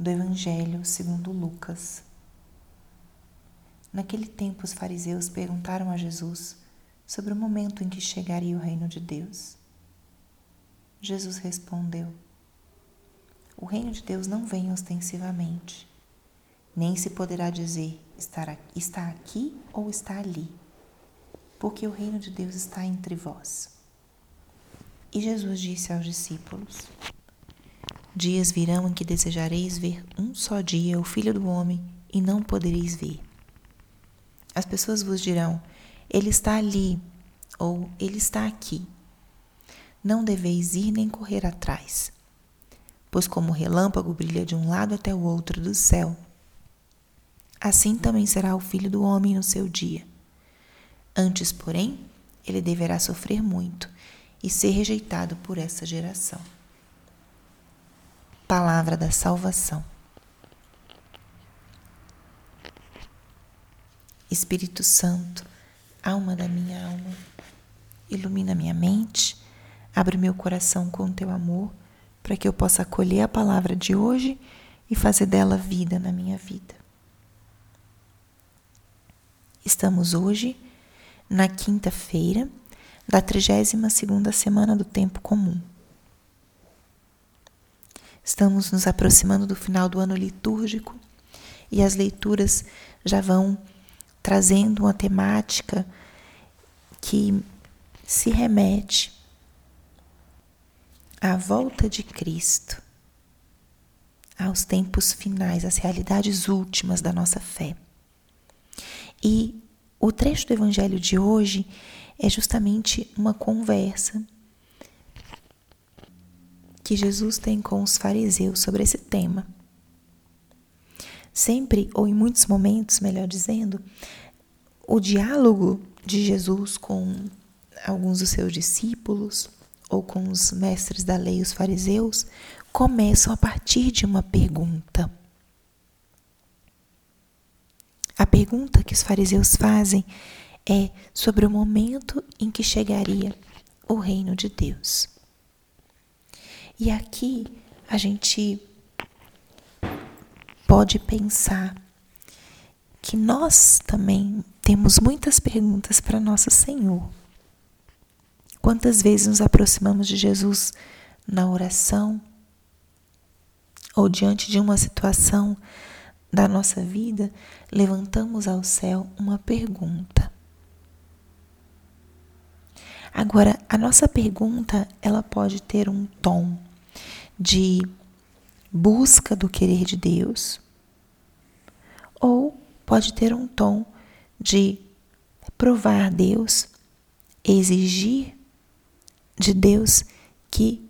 do Evangelho segundo Lucas. Naquele tempo, os fariseus perguntaram a Jesus sobre o momento em que chegaria o reino de Deus. Jesus respondeu: O reino de Deus não vem ostensivamente, nem se poderá dizer está aqui ou está ali, porque o reino de Deus está entre vós. E Jesus disse aos discípulos: Dias virão em que desejareis ver um só dia o Filho do Homem e não podereis ver. As pessoas vos dirão: Ele está ali ou Ele está aqui. Não deveis ir nem correr atrás, pois como o relâmpago brilha de um lado até o outro do céu, assim também será o Filho do Homem no seu dia. Antes, porém, ele deverá sofrer muito e ser rejeitado por essa geração palavra da salvação. Espírito Santo, alma da minha alma, ilumina minha mente, abre meu coração com teu amor, para que eu possa acolher a palavra de hoje e fazer dela vida na minha vida. Estamos hoje na quinta-feira da 32 segunda semana do tempo comum. Estamos nos aproximando do final do ano litúrgico e as leituras já vão trazendo uma temática que se remete à volta de Cristo, aos tempos finais, às realidades últimas da nossa fé. E o trecho do Evangelho de hoje é justamente uma conversa que Jesus tem com os fariseus sobre esse tema. Sempre, ou em muitos momentos, melhor dizendo, o diálogo de Jesus com alguns dos seus discípulos ou com os mestres da lei, os fariseus, começam a partir de uma pergunta. A pergunta que os fariseus fazem é sobre o momento em que chegaria o reino de Deus. E aqui a gente pode pensar que nós também temos muitas perguntas para nosso Senhor. Quantas vezes nos aproximamos de Jesus na oração ou diante de uma situação da nossa vida, levantamos ao céu uma pergunta. Agora, a nossa pergunta, ela pode ter um tom de busca do querer de Deus, ou pode ter um tom de provar Deus, exigir de Deus que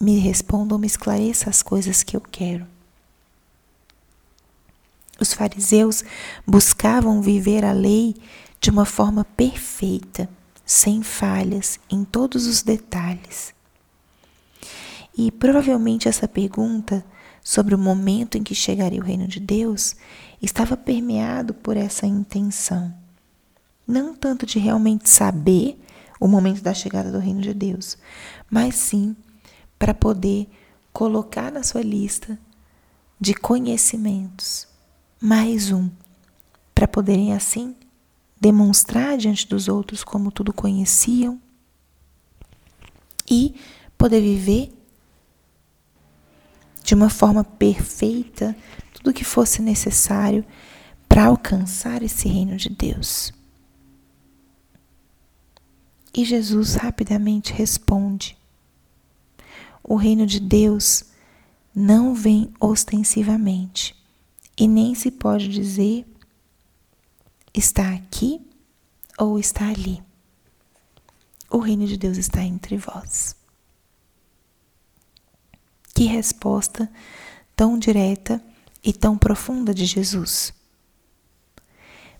me responda ou me esclareça as coisas que eu quero. Os fariseus buscavam viver a lei de uma forma perfeita, sem falhas, em todos os detalhes. E provavelmente essa pergunta sobre o momento em que chegaria o reino de Deus estava permeado por essa intenção. Não tanto de realmente saber o momento da chegada do reino de Deus, mas sim para poder colocar na sua lista de conhecimentos mais um, para poderem assim demonstrar diante dos outros como tudo conheciam e poder viver de uma forma perfeita tudo o que fosse necessário para alcançar esse reino de Deus. E Jesus rapidamente responde: O reino de Deus não vem ostensivamente e nem se pode dizer está aqui ou está ali. O reino de Deus está entre vós. Que resposta tão direta e tão profunda de Jesus.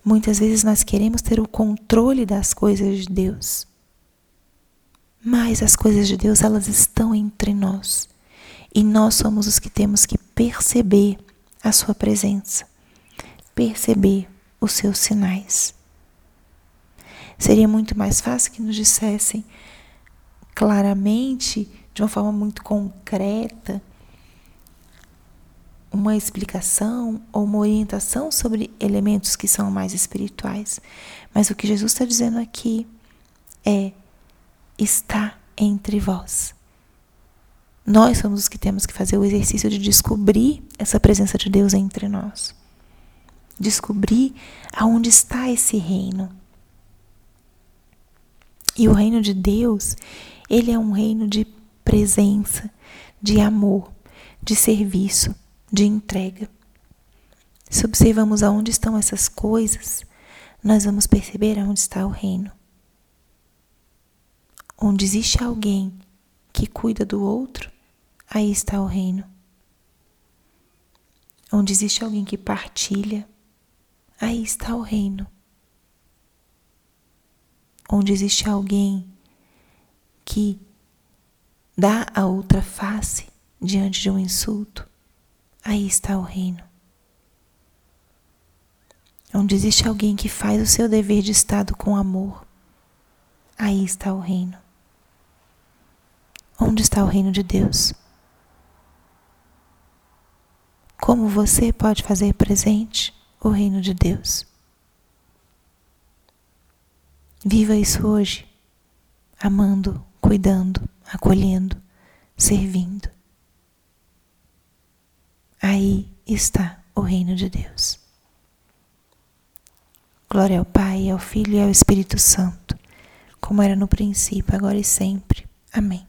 Muitas vezes nós queremos ter o controle das coisas de Deus. Mas as coisas de Deus, elas estão entre nós. E nós somos os que temos que perceber a sua presença, perceber os seus sinais. Seria muito mais fácil que nos dissessem claramente de uma forma muito concreta, um uma explicação ou uma orientação sobre elementos que são mais espirituais. Mas o que Jesus está dizendo aqui é: está entre vós. Nós somos os que temos que fazer o exercício de descobrir essa presença de Deus entre nós. Descobrir aonde está esse reino. E o reino de Deus, ele é um reino de presença, de amor, de serviço, de entrega. Se observamos aonde estão essas coisas, nós vamos perceber aonde está o reino. Onde existe alguém que cuida do outro, aí está o reino. Onde existe alguém que partilha, aí está o reino. Onde existe alguém que dá a outra face diante de um insulto, aí está o reino. Onde existe alguém que faz o seu dever de Estado com amor, aí está o reino. Onde está o reino de Deus? Como você pode fazer presente o reino de Deus? Viva isso hoje, amando, cuidando, acolhendo, servindo. Aí está o reino de Deus. Glória ao Pai, ao Filho e ao Espírito Santo, como era no princípio, agora e sempre. Amém.